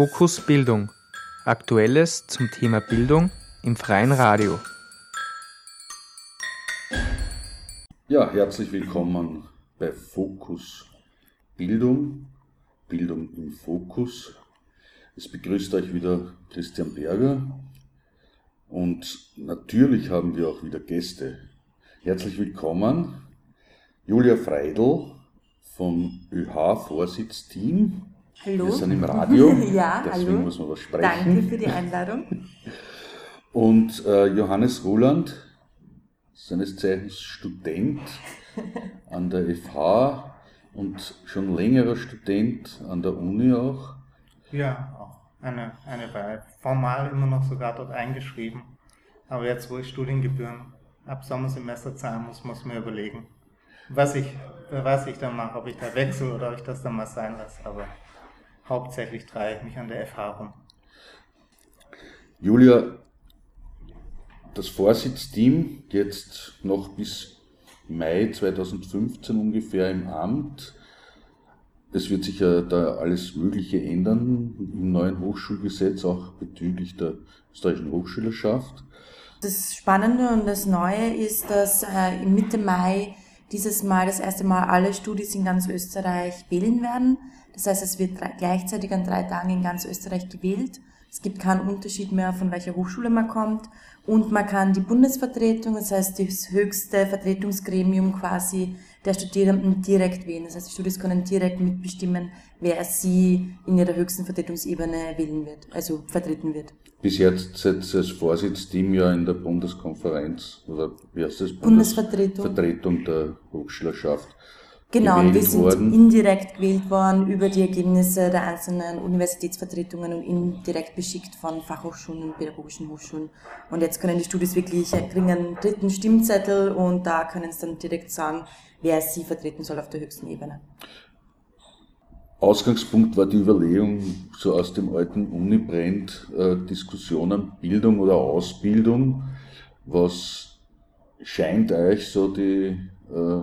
Fokus Bildung. Aktuelles zum Thema Bildung im freien Radio. Ja, herzlich willkommen bei Fokus Bildung. Bildung im Fokus. Es begrüßt euch wieder Christian Berger und natürlich haben wir auch wieder Gäste. Herzlich willkommen Julia Freidl vom ÖH-Vorsitzteam. Hallo. Wir sind im Radio, ja, deswegen hallo. muss man was sprechen. Danke für die Einladung. Und äh, Johannes Roland, seines Zeichens Student an der FH und schon längerer Student an der Uni auch. Ja, auch eine, eine Weile. Formal immer noch sogar dort eingeschrieben. Aber jetzt, wo ich Studiengebühren ab Sommersemester zahlen muss, muss mir überlegen, was ich, was ich dann mache, ob ich da wechsle oder ob ich das dann mal sein lasse. Aber hauptsächlich drehe ich mich an der FH rum. Julia, das Vorsitzteam jetzt noch bis Mai 2015 ungefähr im Amt. Es wird sich ja da alles Mögliche ändern im neuen Hochschulgesetz, auch bezüglich der österreichischen Hochschülerschaft. Das Spannende und das Neue ist, dass äh, Mitte Mai dieses Mal das erste Mal alle Studis in ganz Österreich wählen werden. Das heißt, es wird gleichzeitig an drei Tagen in ganz Österreich gewählt. Es gibt keinen Unterschied mehr, von welcher Hochschule man kommt. Und man kann die Bundesvertretung, das heißt das höchste Vertretungsgremium quasi der Studierenden direkt wählen. Das heißt, die Studis können direkt mitbestimmen, wer sie in ihrer höchsten Vertretungsebene wählen wird, also vertreten wird. Bis jetzt sitzt das Vorsitzteam ja in der Bundeskonferenz oder wie heißt das? Bundesvertretung. Vertretung der Hochschülerschaft. Genau, und wir sind worden. indirekt gewählt worden über die Ergebnisse der einzelnen Universitätsvertretungen und indirekt beschickt von Fachhochschulen und pädagogischen Hochschulen. Und jetzt können die Studis wirklich, kriegen einen dritten Stimmzettel und da können sie dann direkt sagen, wer sie vertreten soll auf der höchsten Ebene. Ausgangspunkt war die Überlegung, so aus dem alten Unibrand, äh, Diskussionen Bildung oder Ausbildung. Was scheint euch so die äh,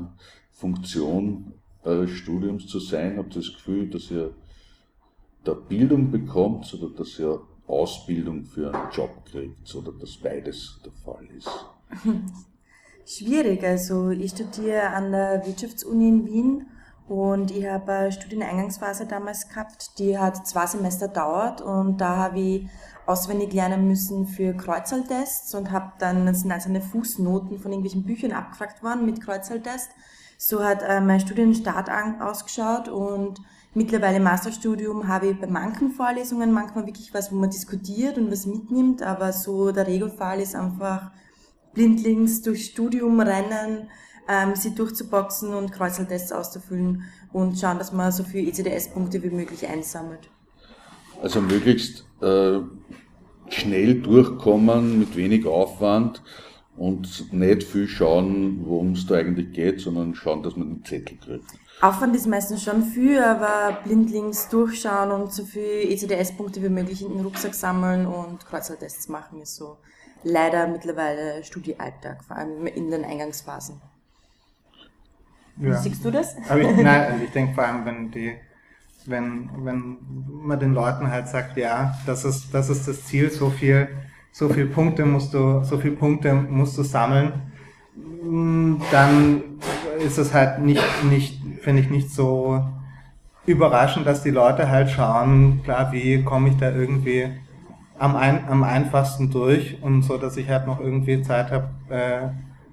Funktion eures Studiums zu sein? Habt ihr das Gefühl, dass ihr da Bildung bekommt oder dass ihr Ausbildung für einen Job kriegt oder dass beides der Fall ist? Schwierig, also ich studiere an der Wirtschaftsuni in Wien und ich habe eine Studieneingangsphase damals gehabt, die hat zwei Semester dauert und da habe ich auswendig lernen müssen für Kreuzerltests und habe dann, sind einzelne Fußnoten von irgendwelchen Büchern abgefragt worden mit Kreuzerltest. So hat äh, mein Studienstart an, ausgeschaut und mittlerweile Masterstudium habe ich bei manchen Vorlesungen manchmal wirklich was, wo man diskutiert und was mitnimmt, aber so der Regelfall ist einfach blindlings durchs Studium rennen, ähm, sie durchzuboxen und Kreuzerltests auszufüllen und schauen, dass man so viele ECDS-Punkte wie möglich einsammelt. Also möglichst äh, schnell durchkommen mit wenig Aufwand und nicht viel schauen, worum es da eigentlich geht, sondern schauen, dass man den Zettel kriegt. Aufwand ist meistens schon viel, aber blindlings durchschauen und so viele ECDS-Punkte wie möglich in den Rucksack sammeln und Kreuzertests machen ist so leider mittlerweile Studiealltag, vor allem in den Eingangsphasen. Ja. siehst du das? Aber ich, nein, also ich denke vor allem, wenn die, wenn, wenn man den Leuten halt sagt, ja, das ist, das ist das Ziel, so viel, so viel Punkte musst du, so viel Punkte musst du sammeln, mm, dann ist es halt nicht, nicht, finde ich nicht so überraschend, dass die Leute halt schauen, klar, wie komme ich da irgendwie am, ein, am einfachsten durch und so, dass ich halt noch irgendwie Zeit habe äh,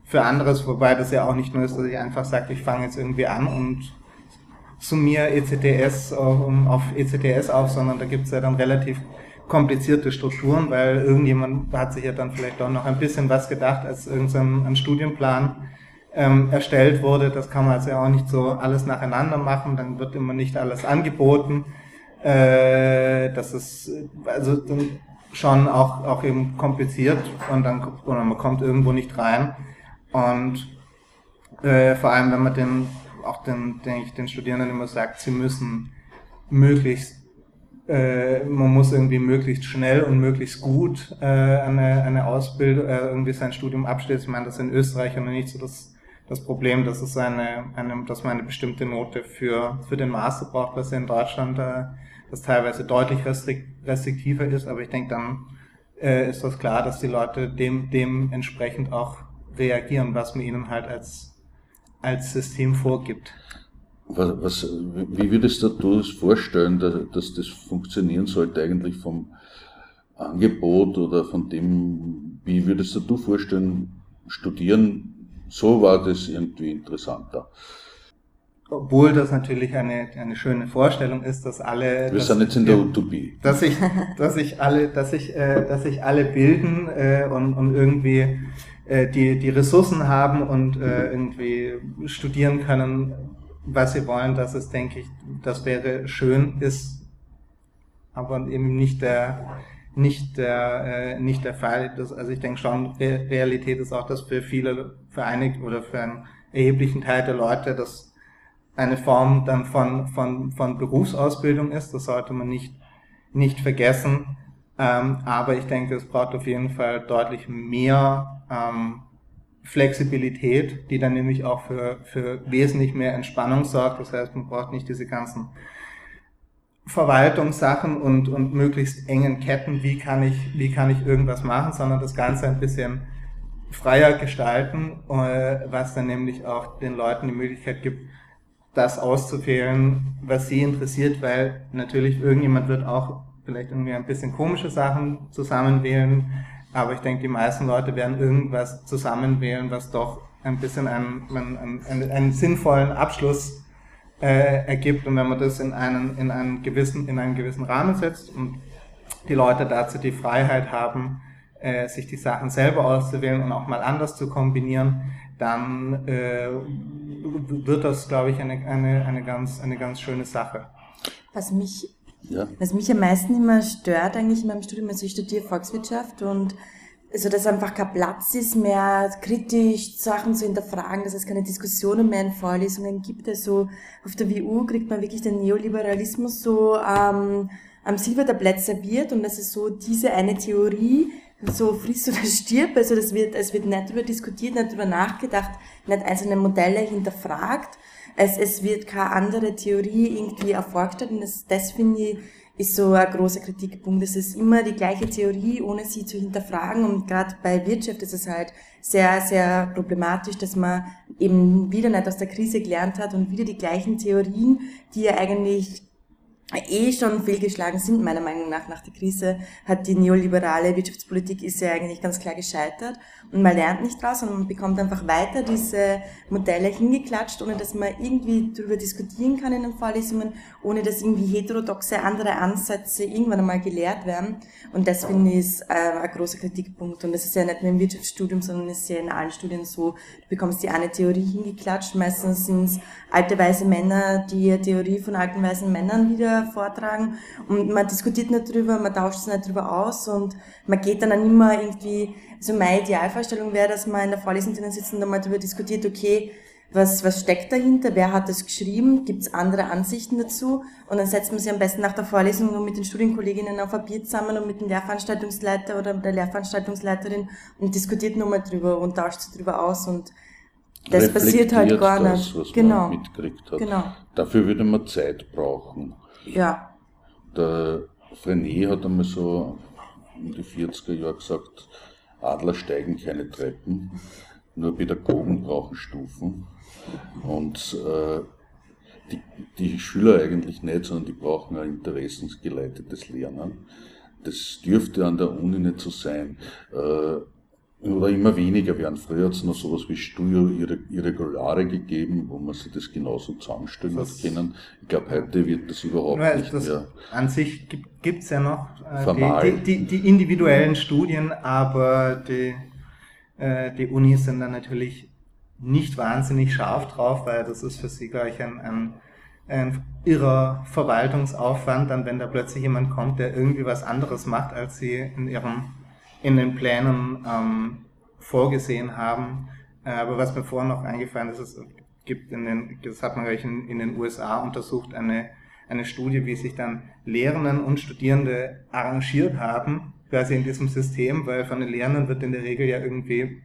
für anderes, wobei das ja auch nicht nur ist, dass ich einfach sage, ich fange jetzt irgendwie an und summiere ECTS auf, auf ECTS auf, sondern da gibt's ja dann relativ komplizierte Strukturen, weil irgendjemand hat sich ja dann vielleicht auch noch ein bisschen was gedacht, als irgendein ein Studienplan ähm, erstellt wurde. Das kann man also auch nicht so alles nacheinander machen, dann wird immer nicht alles angeboten. Äh, das ist also schon auch, auch eben kompliziert und dann oder man kommt irgendwo nicht rein. Und äh, vor allem, wenn man den auch den, den, ich den Studierenden immer sagt, sie müssen möglichst äh, man muss irgendwie möglichst schnell und möglichst gut äh, eine, eine Ausbildung, äh, irgendwie sein Studium abschließen. Ich meine, das ist in Österreich noch nicht so das das Problem, dass es eine, eine, dass man eine bestimmte Note für, für den Master braucht, was in Deutschland äh, das teilweise deutlich restriktiver ist, aber ich denke, dann äh, ist das klar, dass die Leute dem, dementsprechend auch reagieren, was man ihnen halt als, als System vorgibt. Was, was, wie würdest du das vorstellen, dass, dass das funktionieren sollte eigentlich vom Angebot oder von dem, wie würdest du vorstellen, studieren so war das irgendwie interessanter. Obwohl das natürlich eine, eine schöne Vorstellung ist, dass alle. Wir dass, sind jetzt in der Utopie. Dass sich, dass sich alle, dass sich, äh, dass sich alle bilden äh, und, und irgendwie äh, die, die Ressourcen haben und äh, irgendwie studieren können, was sie wollen, das ist, denke ich, das wäre schön, ist aber eben nicht der, nicht der, äh, nicht der Fall. Das, also ich denke schon, Re Realität ist auch, dass für viele, für einige oder für einen erheblichen Teil der Leute das eine Form dann von, von, von Berufsausbildung ist. Das sollte man nicht, nicht vergessen. Ähm, aber ich denke, es braucht auf jeden Fall deutlich mehr ähm, Flexibilität, die dann nämlich auch für, für wesentlich mehr Entspannung sorgt. Das heißt, man braucht nicht diese ganzen Verwaltungssachen und, und möglichst engen Ketten, wie kann ich, wie kann ich irgendwas machen, sondern das Ganze ein bisschen freier gestalten, äh, was dann nämlich auch den Leuten die Möglichkeit gibt, das auszuwählen, was sie interessiert, weil natürlich irgendjemand wird auch vielleicht irgendwie ein bisschen komische Sachen zusammenwählen, aber ich denke, die meisten Leute werden irgendwas zusammenwählen, was doch ein bisschen einen, einen, einen, einen sinnvollen Abschluss äh, ergibt und wenn man das in einen, in einen gewissen, in einen gewissen Rahmen setzt und die Leute dazu die Freiheit haben, äh, sich die Sachen selber auszuwählen und auch mal anders zu kombinieren, dann äh, wird das, glaube ich, eine, eine, eine, ganz, eine ganz schöne Sache. Was mich, ja. was mich am meisten immer stört eigentlich in meinem Studium, also ich studiere Volkswirtschaft und also dass einfach kein Platz ist mehr, kritisch Sachen zu hinterfragen, dass es keine Diskussionen mehr in Vorlesungen gibt. Also auf der WU kriegt man wirklich den Neoliberalismus so ähm, am Silbertablett serviert und das ist so diese eine Theorie, so frisst oder stirb. Also das wird, es wird nicht darüber diskutiert, nicht darüber nachgedacht, nicht einzelne Modelle hinterfragt. Es, es wird keine andere Theorie irgendwie erfolgt und das, das finde ich ist so ein großer Kritikpunkt. Es ist immer die gleiche Theorie, ohne sie zu hinterfragen. Und gerade bei Wirtschaft ist es halt sehr, sehr problematisch, dass man eben wieder nicht aus der Krise gelernt hat und wieder die gleichen Theorien, die ja eigentlich eh schon fehlgeschlagen sind, meiner Meinung nach, nach der Krise hat die neoliberale Wirtschaftspolitik ist ja eigentlich ganz klar gescheitert und man lernt nicht draus, sondern man bekommt einfach weiter diese Modelle hingeklatscht, ohne dass man irgendwie darüber diskutieren kann in den Vorlesungen, ohne dass irgendwie heterodoxe andere Ansätze irgendwann einmal gelehrt werden. Und das finde ich ist äh, ein großer Kritikpunkt. Und das ist ja nicht nur im Wirtschaftsstudium, sondern ist ja in allen Studien so, du bekommst die eine Theorie hingeklatscht, meistens sind es alte weiße Männer, die Theorie von alten weißen Männern wieder vortragen. Und man diskutiert nicht drüber, man tauscht es nicht drüber aus. Und man geht dann auch immer irgendwie, also meine Idealvorstellung wäre, dass man in der Vorlesung sitzt und dann mal darüber diskutiert, okay, was, was steckt dahinter, wer hat das geschrieben, gibt es andere Ansichten dazu und dann setzt man sich am besten nach der Vorlesung nur mit den Studienkolleginnen auf ein Bier zusammen und mit dem Lehrveranstaltungsleiter oder der Lehrveranstaltungsleiterin und diskutiert nur mal drüber und tauscht sich drüber aus und das passiert halt gar das, nicht. Was genau. man mitgekriegt hat. Genau. Dafür würde man Zeit brauchen. Ja. Der Frenet hat einmal so in die 40er Jahre gesagt, Adler steigen keine Treppen, nur Pädagogen brauchen Stufen. Und äh, die, die Schüler eigentlich nicht, sondern die brauchen ein interessensgeleitetes Lernen. Das dürfte an der Uni nicht so sein. Äh, oder immer weniger werden. Früher hat es noch sowas wie Studio-Irregulare gegeben, wo man sich das genauso zusammenstellen hat können. Ich glaube, heute wird das überhaupt ja, nicht das mehr. An sich gibt es ja noch äh, die, die, die, individuellen Studien, aber die, äh, die Unis sind dann natürlich nicht wahnsinnig scharf drauf, weil das ist für sie gleich ein, ein, ein irrer Verwaltungsaufwand, dann wenn da plötzlich jemand kommt, der irgendwie was anderes macht, als sie in ihrem in den Plänen ähm, vorgesehen haben. Äh, aber was mir vorhin noch eingefallen ist, es gibt in den, das hat man gleich in, in den USA untersucht, eine, eine Studie, wie sich dann Lehrenden und Studierende arrangiert haben, quasi in diesem System, weil von den Lehrenden wird in der Regel ja irgendwie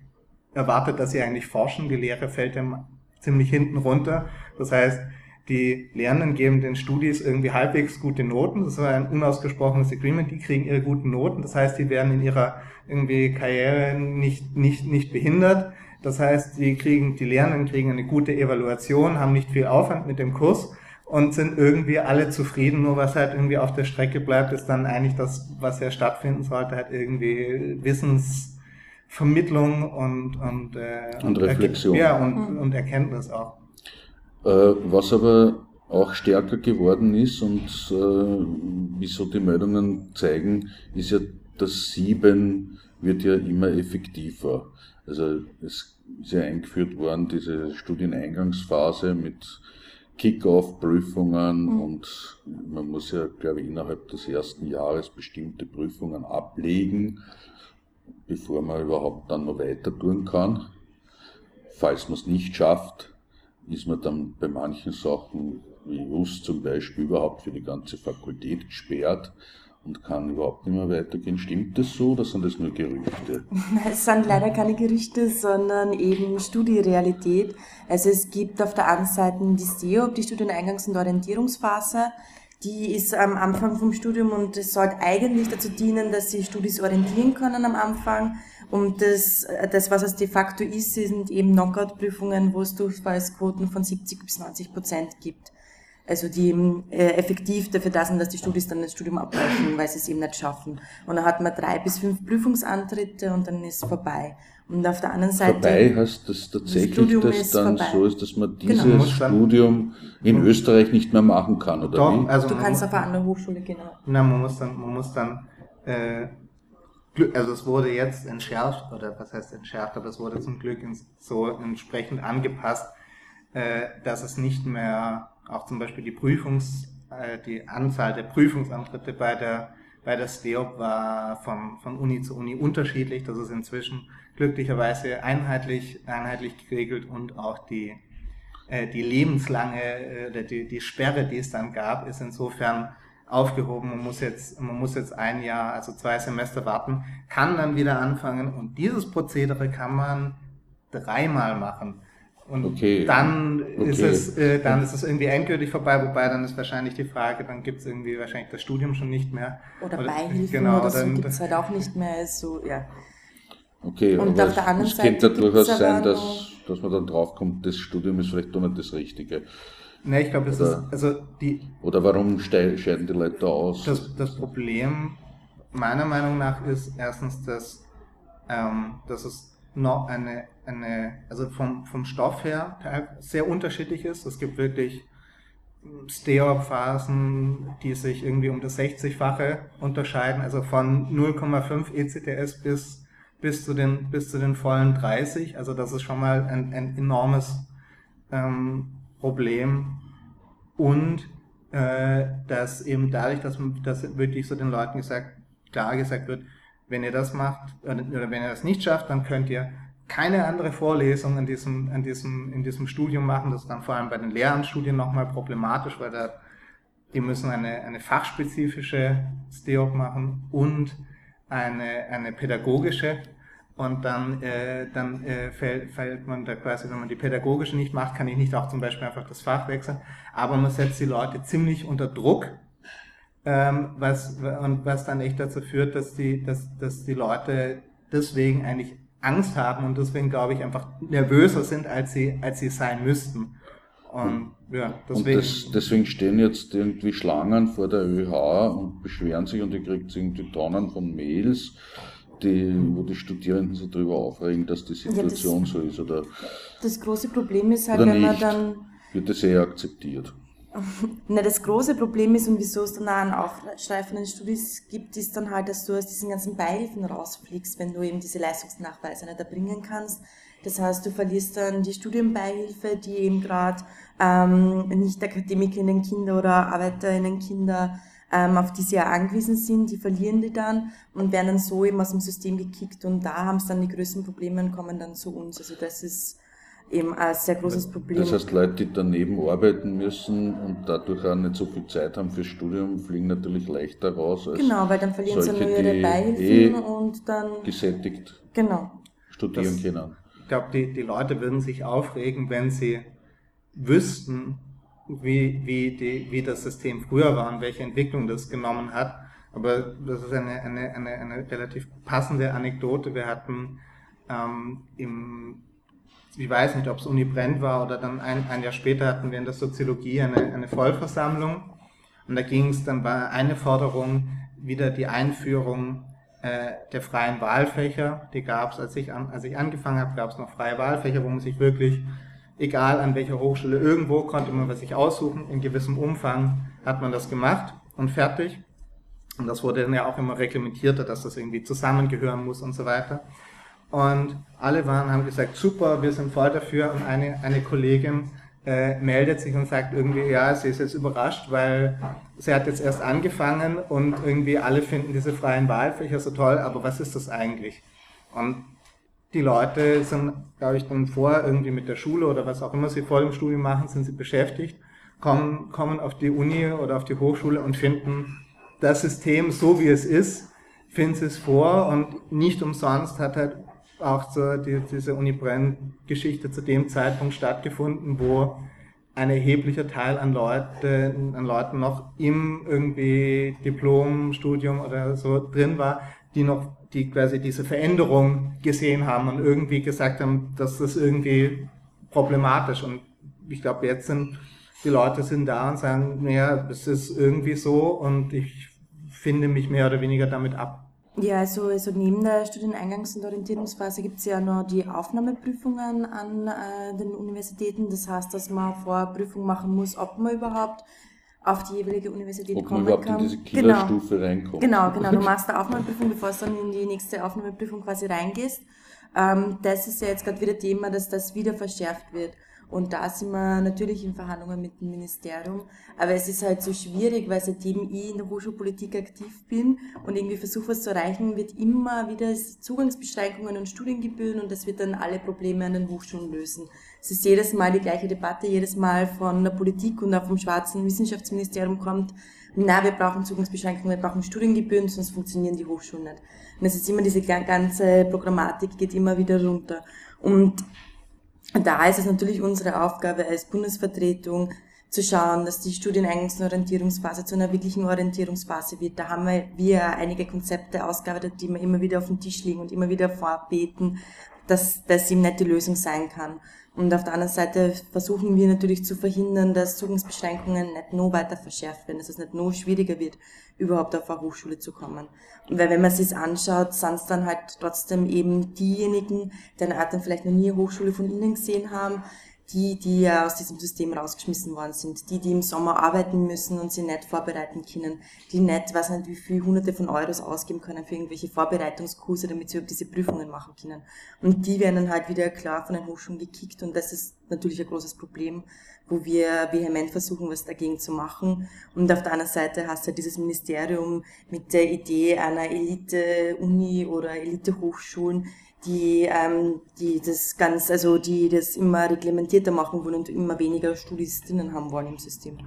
erwartet, dass sie eigentlich forschen. Die Lehre fällt ihm ziemlich hinten runter. Das heißt, die Lernenden geben den Studis irgendwie halbwegs gute Noten. Das war ein unausgesprochenes Agreement. Die kriegen ihre guten Noten. Das heißt, die werden in ihrer irgendwie Karriere nicht, nicht, nicht behindert. Das heißt, die kriegen, die Lernenden kriegen eine gute Evaluation, haben nicht viel Aufwand mit dem Kurs und sind irgendwie alle zufrieden. Nur was halt irgendwie auf der Strecke bleibt, ist dann eigentlich das, was ja stattfinden sollte, halt irgendwie Wissensvermittlung und, und, äh, und Reflexion. Ja, und, und Erkenntnis auch. Äh, was aber auch stärker geworden ist und äh, wie so die Meldungen zeigen, ist ja, das Sieben wird ja immer effektiver. Also es ist ja eingeführt worden, diese Studieneingangsphase mit Kick-off-Prüfungen mhm. und man muss ja, glaube ich, innerhalb des ersten Jahres bestimmte Prüfungen ablegen, bevor man überhaupt dann noch weiter tun kann. Falls man es nicht schafft, ist man dann bei manchen Sachen, wie Just zum Beispiel, überhaupt für die ganze Fakultät gesperrt und kann überhaupt nicht mehr weitergehen. Stimmt das so oder sind das nur Gerüchte? Es sind leider keine Gerüchte, sondern eben Studierealität. Also es gibt auf der einen Seite die SEOP, die Studieneingangs- und Orientierungsphase. Die ist am Anfang vom Studium und es sollte eigentlich dazu dienen, dass sie Studis orientieren können am Anfang und das, das, was es de facto ist, sind eben Knockout-Prüfungen, wo es Durchfallsquoten von 70 bis 90 Prozent gibt. Also die eben äh, effektiv dafür da sind, dass die Studis dann das Studium abbrechen, weil sie es eben nicht schaffen. Und dann hat man drei bis fünf Prüfungsantritte und dann ist vorbei. Und auf der anderen Seite. Vorbei heißt das tatsächlich, das dass dann vorbei. so ist, dass man genau. dieses genau. Studium in Österreich nicht mehr machen kann, oder Doch, wie? Also du kannst auf eine andere Hochschule, genau. Na, man muss dann, man muss dann äh, also es wurde jetzt entschärft, oder was heißt entschärft, aber es wurde zum Glück so entsprechend angepasst, äh, dass es nicht mehr auch zum Beispiel die Prüfungs, äh, die Anzahl der Prüfungsantritte bei der bei der STEOP war von, von Uni zu Uni unterschiedlich. Das ist inzwischen glücklicherweise einheitlich, einheitlich geregelt und auch die, äh, die lebenslange, die, die Sperre, die es dann gab, ist insofern aufgehoben. Man muss jetzt, man muss jetzt ein Jahr, also zwei Semester warten, kann dann wieder anfangen und dieses Prozedere kann man dreimal machen. Und okay. dann okay. ist es, äh, dann ist es irgendwie endgültig vorbei, wobei dann ist wahrscheinlich die Frage, dann gibt es irgendwie wahrscheinlich das Studium schon nicht mehr. Oder, oder Beihilfen genau, oder so gibt es halt auch nicht mehr. So, ja. Okay, und aber auf der anderen es Seite könnte ja durchaus sein, dass, dass man dann draufkommt, das Studium ist vielleicht doch nicht das Richtige. Ne, ich glaube, das oder, ist, also die. Oder warum scheiden die Leute aus? Das, das Problem meiner Meinung nach ist erstens, dass, ähm, dass es noch eine, eine, also vom, vom Stoff her sehr unterschiedlich ist. Es gibt wirklich Stereophasen, die sich irgendwie um das 60-fache unterscheiden, also von 0,5 ECTS bis, bis, zu den, bis zu den vollen 30. Also das ist schon mal ein, ein enormes ähm, Problem und äh, dass eben dadurch, dass, dass wirklich so den Leuten gesagt, klar gesagt wird, wenn ihr das macht oder wenn ihr das nicht schafft, dann könnt ihr keine andere Vorlesung in diesem, in diesem, in diesem Studium machen. Das ist dann vor allem bei den Lehramtsstudien nochmal problematisch, weil da, die müssen eine, eine fachspezifische STEOP machen und eine, eine pädagogische und dann, äh, dann äh, fällt, fällt man da quasi, wenn man die pädagogische nicht macht, kann ich nicht auch zum Beispiel einfach das Fach wechseln. Aber man setzt die Leute ziemlich unter Druck, ähm, was, und was dann echt dazu führt, dass die, dass, dass die Leute deswegen eigentlich Angst haben und deswegen, glaube ich, einfach nervöser sind, als sie, als sie sein müssten. Und, ja, deswegen. Und das, deswegen stehen jetzt irgendwie Schlangen vor der ÖH und beschweren sich und ihr kriegt irgendwie Tonnen von Mails die, wo die Studierenden sich darüber aufregen, dass die Situation ja, das, so ist? Oder, das große Problem ist halt, wenn man dann. Wird das eher akzeptiert? Na, das große Problem ist und wieso es dann auch einen Aufschrei von den Studis gibt, ist dann halt, dass du aus diesen ganzen Beihilfen rausfliegst, wenn du eben diese Leistungsnachweise nicht erbringen kannst. Das heißt, du verlierst dann die Studienbeihilfe, die eben gerade ähm, nicht Akademikerinnen Kinder oder Arbeiterinnen Kinder ähm, auf die sie ja angewiesen sind, die verlieren die dann und werden dann so eben aus dem System gekickt und da haben es dann die größten Probleme und kommen dann zu uns. Also das ist eben ein sehr großes Problem. Das heißt, Leute, die daneben arbeiten müssen und dadurch auch nicht so viel Zeit haben fürs Studium, fliegen natürlich leichter raus als Genau, weil dann verlieren solche, sie nur ihre Beihilfen eh und dann gesättigt genau. studieren das, können. glaube, die, die Leute würden sich aufregen, wenn sie wüssten, wie, wie, die, wie das System früher war und welche Entwicklung das genommen hat. Aber das ist eine, eine, eine, eine relativ passende Anekdote. Wir hatten ähm, im, ich weiß nicht, ob es Uni Brenn war oder dann ein, ein Jahr später hatten wir in der Soziologie eine, eine Vollversammlung. Und da ging es dann bei eine Forderung wieder die Einführung äh, der freien Wahlfächer. Die gab es, als ich, an, als ich angefangen habe, gab es noch freie Wahlfächer, wo man sich wirklich, egal an welcher Hochschule, irgendwo konnte man was sich aussuchen. In gewissem Umfang hat man das gemacht und fertig. Und das wurde dann ja auch immer reglementierter, dass das irgendwie zusammengehören muss und so weiter. Und alle waren, haben gesagt, super, wir sind voll dafür. Und eine, eine Kollegin äh, meldet sich und sagt irgendwie, ja, sie ist jetzt überrascht, weil sie hat jetzt erst angefangen und irgendwie alle finden diese freien Wahlfächer so toll, aber was ist das eigentlich? Und die Leute sind, glaube ich, dann vor irgendwie mit der Schule oder was auch immer sie vor dem Studium machen, sind sie beschäftigt, kommen, kommen auf die Uni oder auf die Hochschule und finden das System so wie es ist, finden sie es vor und nicht umsonst hat halt auch so die, diese Uni Brenn-Geschichte zu dem Zeitpunkt stattgefunden, wo ein erheblicher Teil an, Leute, an Leuten noch im irgendwie Diplomstudium oder so drin war, die noch die quasi diese Veränderung gesehen haben und irgendwie gesagt haben, dass das irgendwie problematisch und ich glaube jetzt sind die Leute sind da und sagen, naja, es ist irgendwie so und ich finde mich mehr oder weniger damit ab. Ja, also, also neben der Studieneingangs- und Orientierungsphase gibt es ja noch die Aufnahmeprüfungen an äh, den Universitäten. Das heißt, dass man Vorprüfung machen muss, ob man überhaupt auf die jeweilige Universität ob kommen man überhaupt kann. in diese Killerstufe genau. reinkommt. Genau, genau. Du machst eine Aufnahmeprüfung, bevor du dann in die nächste Aufnahmeprüfung quasi reingehst. Ähm, das ist ja jetzt gerade wieder Thema, dass das wieder verschärft wird. Und da sind wir natürlich in Verhandlungen mit dem Ministerium. Aber es ist halt so schwierig, weil seitdem ich in der Hochschulpolitik aktiv bin und irgendwie versuche, was zu erreichen, wird immer wieder Zugangsbeschränkungen und Studiengebühren und das wird dann alle Probleme an den Hochschulen lösen. Es ist jedes Mal die gleiche Debatte, jedes Mal von der Politik und auch vom schwarzen Wissenschaftsministerium kommt, na, wir brauchen Zugangsbeschränkungen, wir brauchen Studiengebühren, sonst funktionieren die Hochschulen nicht. Und es ist immer diese ganze Programmatik geht immer wieder runter. Und da ist es natürlich unsere Aufgabe als Bundesvertretung zu schauen, dass die Studieneingangs- zu einer wirklichen Orientierungsphase wird. Da haben wir, einige Konzepte ausgearbeitet, die wir immer wieder auf dem Tisch liegen und immer wieder vorbeten, dass das eben nicht die Lösung sein kann. Und auf der anderen Seite versuchen wir natürlich zu verhindern, dass Zugangsbeschränkungen nicht noch weiter verschärft werden, dass es nicht noch schwieriger wird, überhaupt auf eine Hochschule zu kommen. Weil wenn man sich anschaut, sind es dann halt trotzdem eben diejenigen, Art dann vielleicht noch nie eine Hochschule von innen gesehen haben, die, die ja aus diesem System rausgeschmissen worden sind, die, die im Sommer arbeiten müssen und sie nicht vorbereiten können, die nicht, weiß nicht, wie viel Hunderte von Euros ausgeben können für irgendwelche Vorbereitungskurse, damit sie überhaupt diese Prüfungen machen können. Und die werden dann halt wieder klar von den Hochschulen gekickt und das ist natürlich ein großes Problem, wo wir vehement versuchen, was dagegen zu machen. Und auf der anderen Seite hast du halt dieses Ministerium mit der Idee einer Elite-Uni oder Elite-Hochschulen, die, ähm, die das ganz, also die das immer reglementierter machen wollen und immer weniger Studis drinnen haben wollen im System.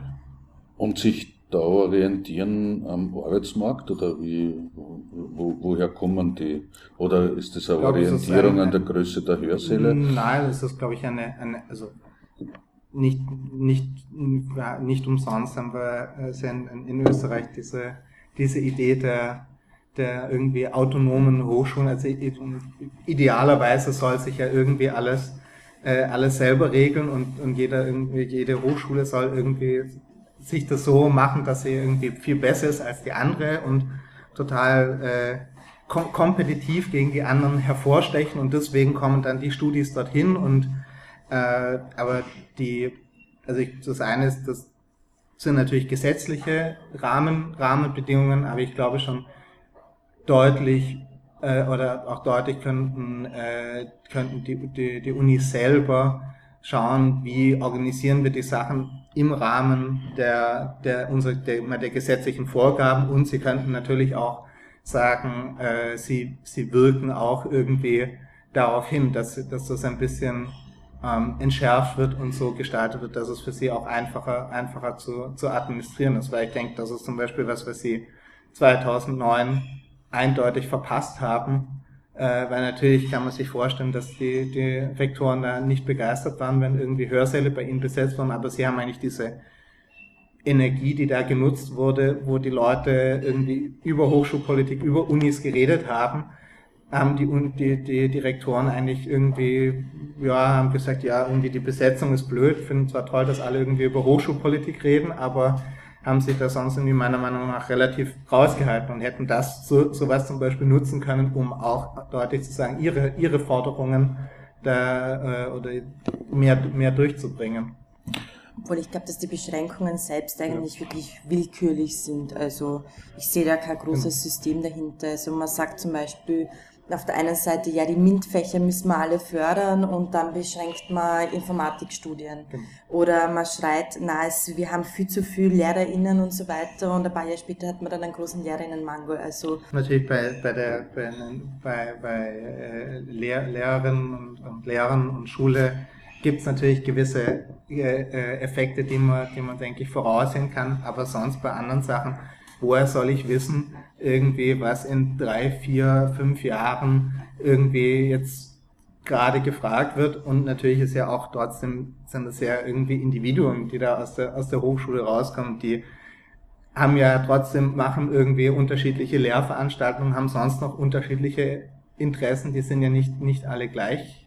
Und sich da orientieren am Arbeitsmarkt oder wie, wo, woher kommen die? Oder ist das eine glaube, Orientierung eine, an der Größe der Hörsäle? Nein, das ist, glaube ich, eine, eine also nicht, nicht, nicht umsonst haben wir also in, in Österreich diese, diese Idee der der irgendwie autonomen Hochschulen. Also idealerweise soll sich ja irgendwie alles, äh, alles selber regeln und, und jeder, irgendwie, jede Hochschule soll irgendwie sich das so machen, dass sie irgendwie viel besser ist als die andere und total äh, kom kompetitiv gegen die anderen hervorstechen und deswegen kommen dann die Studis dorthin und äh, aber die, also ich, das eine ist, das sind natürlich gesetzliche Rahmen, Rahmenbedingungen, aber ich glaube schon, deutlich äh, oder auch deutlich könnten, äh, könnten die, die, die Uni selber schauen, wie organisieren wir die Sachen im Rahmen der, der, unserer, der, der gesetzlichen Vorgaben und sie könnten natürlich auch sagen, äh, sie, sie wirken auch irgendwie darauf hin, dass, dass das ein bisschen ähm, entschärft wird und so gestaltet wird, dass es für sie auch einfacher, einfacher zu, zu administrieren ist. Weil ich denke, das ist zum Beispiel was, was sie 2009 eindeutig verpasst haben, äh, weil natürlich kann man sich vorstellen, dass die, die Rektoren da nicht begeistert waren, wenn irgendwie Hörsäle bei ihnen besetzt wurden, aber sie haben eigentlich diese Energie, die da genutzt wurde, wo die Leute irgendwie über Hochschulpolitik, über Unis geredet haben, haben die, die, die Direktoren eigentlich irgendwie, ja, haben gesagt, ja, irgendwie die Besetzung ist blöd, finden zwar toll, dass alle irgendwie über Hochschulpolitik reden, aber haben sich da sonst irgendwie meiner Meinung nach relativ rausgehalten und hätten das so sowas zum Beispiel nutzen können, um auch deutlich zu sagen, ihre, ihre Forderungen da, äh, oder mehr, mehr durchzubringen. Obwohl ich glaube, dass die Beschränkungen selbst eigentlich ja. wirklich willkürlich sind. Also ich sehe da kein großes System dahinter. Also man sagt zum Beispiel auf der einen Seite, ja, die MINT-Fächer müssen wir alle fördern und dann beschränkt man Informatikstudien. Genau. Oder man schreit, na, es, wir haben viel zu viel LehrerInnen und so weiter und ein paar Jahre später hat man dann einen großen LehrerInnen-Mangel. Also Natürlich bei, bei, der, bei, bei, bei äh, Lehr Lehrerinnen und, und Lehrern und Schule gibt es natürlich gewisse äh, äh, Effekte, die man, die man, denke ich, voraussehen kann. Aber sonst bei anderen Sachen, woher soll ich wissen, irgendwie, was in drei, vier, fünf Jahren irgendwie jetzt gerade gefragt wird. Und natürlich ist ja auch trotzdem, sind das ja irgendwie Individuen, die da aus der, aus der Hochschule rauskommen, die haben ja trotzdem, machen irgendwie unterschiedliche Lehrveranstaltungen, haben sonst noch unterschiedliche Interessen, die sind ja nicht, nicht alle gleich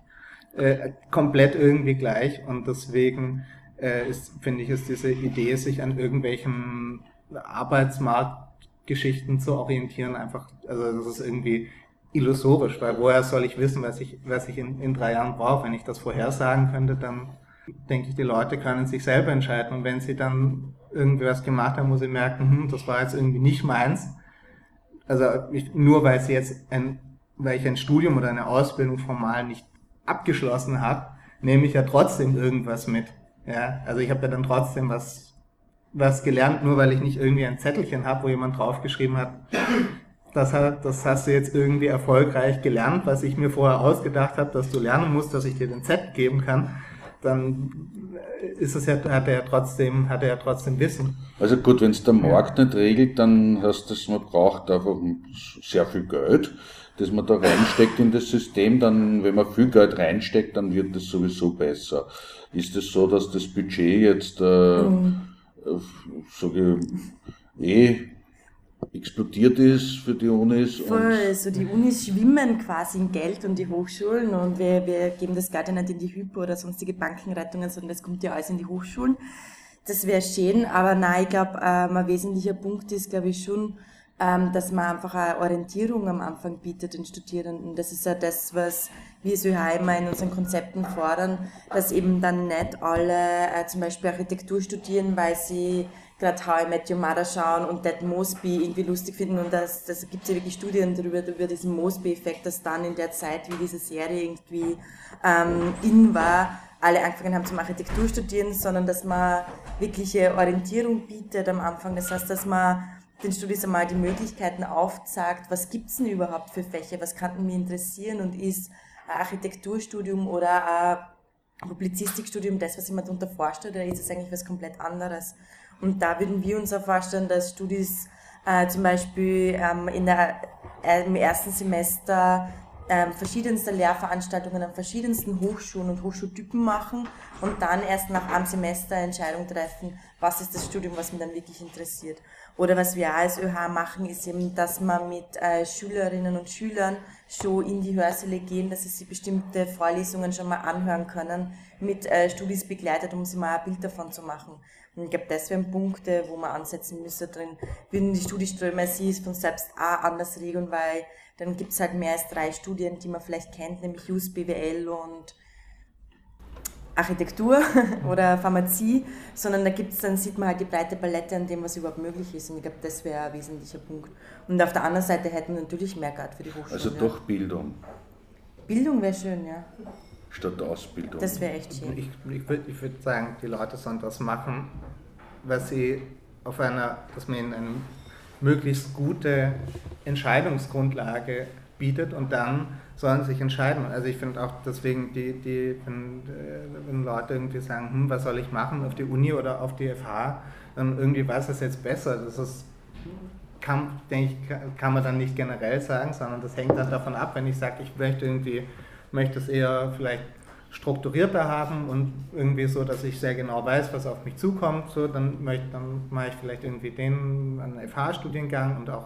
äh, komplett irgendwie gleich und deswegen äh, finde ich, ist diese Idee, sich an irgendwelchen Arbeitsmarktgeschichten zu orientieren, einfach, also das ist irgendwie illusorisch, weil woher soll ich wissen, was ich, was ich in, in drei Jahren brauche? Wenn ich das vorhersagen könnte, dann denke ich, die Leute können sich selber entscheiden und wenn sie dann irgendwie was gemacht haben, muss sie merken, hm, das war jetzt irgendwie nicht meins. Also ich, nur weil sie jetzt ein, weil ich ein Studium oder eine Ausbildung formal nicht abgeschlossen habe, nehme ich ja trotzdem irgendwas mit. Ja, also ich habe ja dann trotzdem was, was gelernt, nur weil ich nicht irgendwie ein Zettelchen habe, wo jemand draufgeschrieben hat, das, hat, das hast du jetzt irgendwie erfolgreich gelernt, was ich mir vorher ausgedacht habe, dass du lernen musst, dass ich dir den Zettel geben kann, dann ist es ja, hat er ja trotzdem, hat er ja trotzdem Wissen. Also gut, wenn es der Markt ja. nicht regelt, dann heißt das, man braucht einfach sehr viel Geld das man da reinsteckt in das System, dann, wenn man viel Geld reinsteckt, dann wird das sowieso besser. Ist es das so, dass das Budget jetzt, äh, mhm. Sage ich, eh explodiert ist für die Unis? Voll, also die Unis schwimmen quasi in Geld und die Hochschulen und wir, wir geben das Geld ja nicht in die Hypo oder sonstige Bankenrettungen, sondern das kommt ja alles in die Hochschulen. Das wäre schön, aber nein, ich glaube, ähm, ein wesentlicher Punkt ist, glaube ich, schon, ähm, dass man einfach eine Orientierung am Anfang bietet den Studierenden. Das ist ja das, was wir als ÖH immer in unseren Konzepten fordern, dass eben dann nicht alle äh, zum Beispiel Architektur studieren, weil sie gerade How I Met Your Mother schauen und Ted Mosby irgendwie lustig finden und das, das gibt es ja wirklich Studien darüber, über diesen Mosby-Effekt, dass dann in der Zeit, wie diese Serie irgendwie ähm, in war, alle angefangen haben zum Architektur studieren, sondern dass man wirkliche Orientierung bietet am Anfang. Das heißt, dass man den Studis einmal die Möglichkeiten aufzeigt, was gibt's denn überhaupt für Fächer, was kann mich interessieren? Und ist ein Architekturstudium oder ein Publizistikstudium das, was ich mir darunter vorstelle, oder ist es eigentlich was komplett anderes? Und da würden wir uns auch vorstellen, dass Studis äh, zum Beispiel ähm, in der, äh, im ersten Semester ähm, verschiedenste Lehrveranstaltungen an verschiedensten Hochschulen und Hochschultypen machen und dann erst nach einem Semester Entscheidung treffen, was ist das Studium, was mich dann wirklich interessiert. Oder was wir als ÖH machen, ist eben, dass wir mit äh, Schülerinnen und Schülern schon in die Hörsäle gehen, dass sie sich bestimmte Vorlesungen schon mal anhören können, mit äh, Studis begleitet, um sich mal ein Bild davon zu machen. Und ich glaube, das wären Punkte, wo man ansetzen müsste drin. Würden die Studieströme sich von selbst auch anders regeln, weil dann gibt es halt mehr als drei Studien, die man vielleicht kennt, nämlich JUS, BWL und Architektur oder Pharmazie, sondern da gibt's, dann sieht man halt die breite Palette an dem, was überhaupt möglich ist. Und ich glaube, das wäre ein wesentlicher Punkt. Und auf der anderen Seite hätten wir natürlich mehr Geld für die Hochschule. Also doch Bildung. Bildung wäre schön, ja. Statt Ausbildung. Das wäre echt schön. Ich, ich würde ich würd sagen, die Leute sollen das machen, was sie auf einer, dass man ihnen eine möglichst gute Entscheidungsgrundlage bietet und dann sollen sich entscheiden. Also ich finde auch deswegen, die, die, wenn, äh, wenn, Leute irgendwie sagen, hm, was soll ich machen, auf die Uni oder auf die FH, dann irgendwie weiß es jetzt besser. Das ist kann, denke ich, kann man dann nicht generell sagen, sondern das hängt dann davon ab, wenn ich sage, ich möchte irgendwie, möchte es eher vielleicht strukturierter haben und irgendwie so, dass ich sehr genau weiß, was auf mich zukommt, so, dann, möchte, dann mache ich vielleicht irgendwie den, einen FH-Studiengang und auch,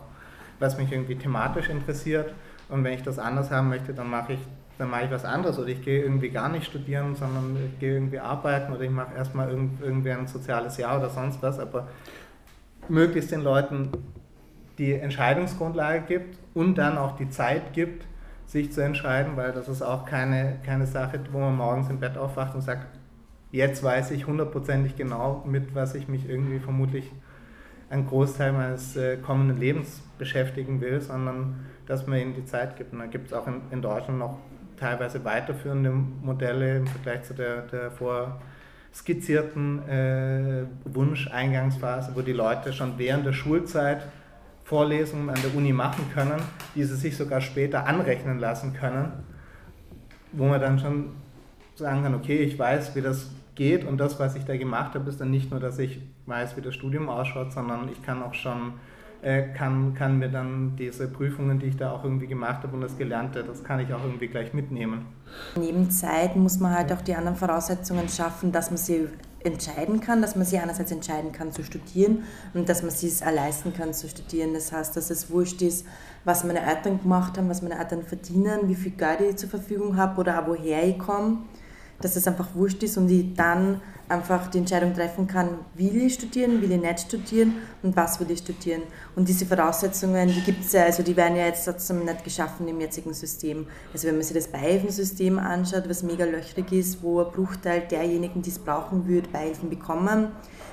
was mich irgendwie thematisch interessiert. Und wenn ich das anders haben möchte, dann mache ich, dann mache ich was anderes oder ich gehe irgendwie gar nicht studieren, sondern ich gehe irgendwie arbeiten oder ich mache erstmal irgendwie ein soziales Jahr oder sonst was, aber möglichst den Leuten die Entscheidungsgrundlage gibt und dann auch die Zeit gibt, sich zu entscheiden, weil das ist auch keine, keine Sache, wo man morgens im Bett aufwacht und sagt, jetzt weiß ich hundertprozentig genau, mit was ich mich irgendwie vermutlich einen Großteil meines äh, kommenden Lebens beschäftigen will, sondern dass man ihnen die Zeit gibt. Und da gibt es auch in, in, Deutschland noch teilweise weiterführende Modelle im Vergleich zu der, der vor skizzierten äh, Wunscheingangsphase, wo die Leute schon während der Schulzeit Vorlesungen an der Uni machen können, die sie sich sogar später anrechnen lassen können, wo man dann schon sagen kann, okay, ich weiß, wie das geht und das, was ich da gemacht habe, ist dann nicht nur, dass ich weiß, wie das Studium ausschaut, sondern ich kann auch schon, äh, kann, kann mir dann diese Prüfungen, die ich da auch irgendwie gemacht habe und das Gelernte, das kann ich auch irgendwie gleich mitnehmen. Neben Zeit muss man halt auch die anderen Voraussetzungen schaffen, dass man sie entscheiden kann, dass man sich einerseits entscheiden kann zu studieren und dass man sich es leisten kann zu studieren. Das heißt, dass es wurscht ist, was meine Eltern gemacht haben, was meine Eltern verdienen, wie viel Geld ich zur Verfügung habe oder auch woher ich komme dass es einfach wurscht ist und ich dann einfach die Entscheidung treffen kann, will ich studieren, will ich nicht studieren und was will ich studieren. Und diese Voraussetzungen, die gibt es ja, also die werden ja jetzt trotzdem nicht geschaffen im jetzigen System. Also wenn man sich das Beihilfensystem anschaut, was mega löchrig ist, wo ein Bruchteil derjenigen, die es brauchen würde, Beihilfen bekommen,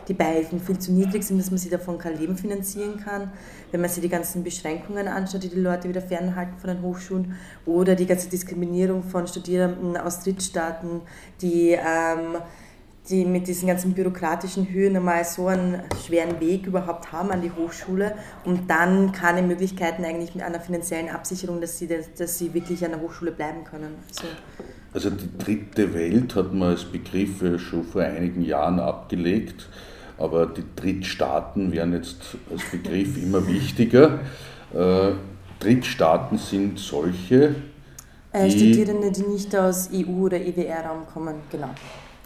die Beihilfen viel zu niedrig sind, dass man sich davon kein Leben finanzieren kann. Wenn man sich die ganzen Beschränkungen anschaut, die die Leute wieder fernhalten von den Hochschulen oder die ganze Diskriminierung von Studierenden aus Drittstaaten, die, ähm, die mit diesen ganzen bürokratischen Hürden einmal so einen schweren Weg überhaupt haben an die Hochschule und dann keine Möglichkeiten eigentlich mit einer finanziellen Absicherung, dass sie, dass sie wirklich an der Hochschule bleiben können. Also, also die dritte Welt hat man als Begriff schon vor einigen Jahren abgelegt aber die Drittstaaten werden jetzt als Begriff immer wichtiger. Äh, Drittstaaten sind solche, äh, Studierende, die nicht aus EU- oder EWR-Raum kommen, genau.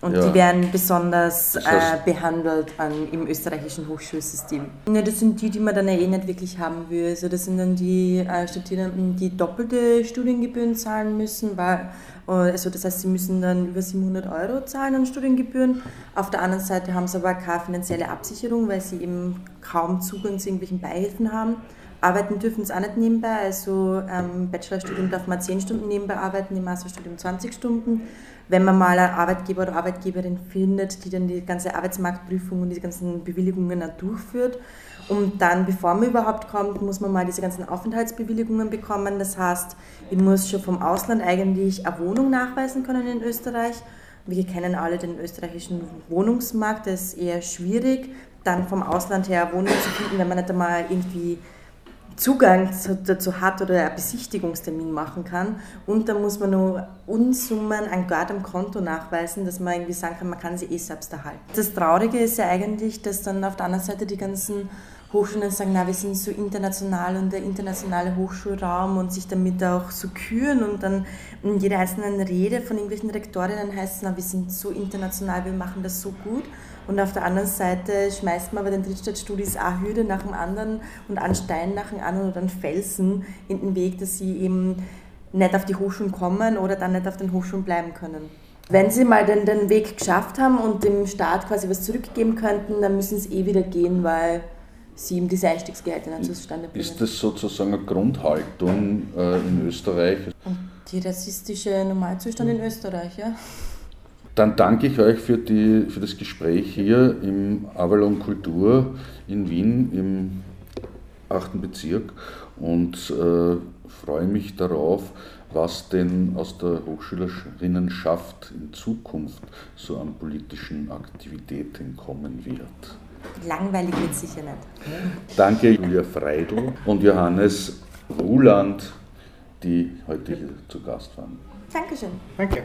Und ja. die werden besonders äh, behandelt an, im österreichischen Hochschulsystem. Ja, das sind die, die man dann eh nicht wirklich haben will. Also das sind dann die äh, Studierenden, die doppelte Studiengebühren zahlen müssen, weil, äh, also das heißt, sie müssen dann über 700 Euro zahlen an Studiengebühren. Auf der anderen Seite haben sie aber keine finanzielle Absicherung, weil sie eben kaum Zugang zu irgendwelchen Beihilfen haben. Arbeiten dürfen sie auch nicht nebenbei, also ähm, Bachelorstudium darf man 10 Stunden nebenbei arbeiten, im Masterstudium 20 Stunden wenn man mal einen Arbeitgeber oder Arbeitgeberin findet, die dann die ganze Arbeitsmarktprüfung und die ganzen Bewilligungen durchführt. Und dann, bevor man überhaupt kommt, muss man mal diese ganzen Aufenthaltsbewilligungen bekommen. Das heißt, ich muss schon vom Ausland eigentlich eine Wohnung nachweisen können in Österreich. Wir kennen alle den österreichischen Wohnungsmarkt, das ist eher schwierig, dann vom Ausland her eine Wohnung zu finden, wenn man nicht einmal irgendwie Zugang dazu hat oder einen Besichtigungstermin machen kann. Und dann muss man nur Unsummen an am Konto nachweisen, dass man irgendwie sagen kann, man kann sie eh selbst erhalten. Das Traurige ist ja eigentlich, dass dann auf der anderen Seite die ganzen Hochschulen sagen, na, wir sind so international und der internationale Hochschulraum und sich damit auch so küren und dann in jeder einzelnen Rede von irgendwelchen Rektorinnen heißt es, na, wir sind so international, wir machen das so gut. Und auf der anderen Seite schmeißt man bei den Drittstadtstudis eine Hürde nach dem anderen und einen Stein nach dem anderen oder einen Felsen in den Weg, dass sie eben nicht auf die Hochschulen kommen oder dann nicht auf den Hochschulen bleiben können. Wenn sie mal den, den Weg geschafft haben und dem Staat quasi was zurückgeben könnten, dann müssen sie eh wieder gehen, weil sie eben diese Einstiegsgehälter nicht zustande bringen. Ist das sozusagen eine Grundhaltung äh, in Österreich? Und die rassistische Normalzustand in Österreich, ja? Dann danke ich euch für, die, für das Gespräch hier im Avalon Kultur in Wien im 8. Bezirk und äh, freue mich darauf, was denn aus der Hochschülerinnenschaft in Zukunft so an politischen Aktivitäten kommen wird. Langweilig wird sicher nicht. Danke Julia Freidl und Johannes Ruland, die heute hier zu Gast waren. Dankeschön. Danke.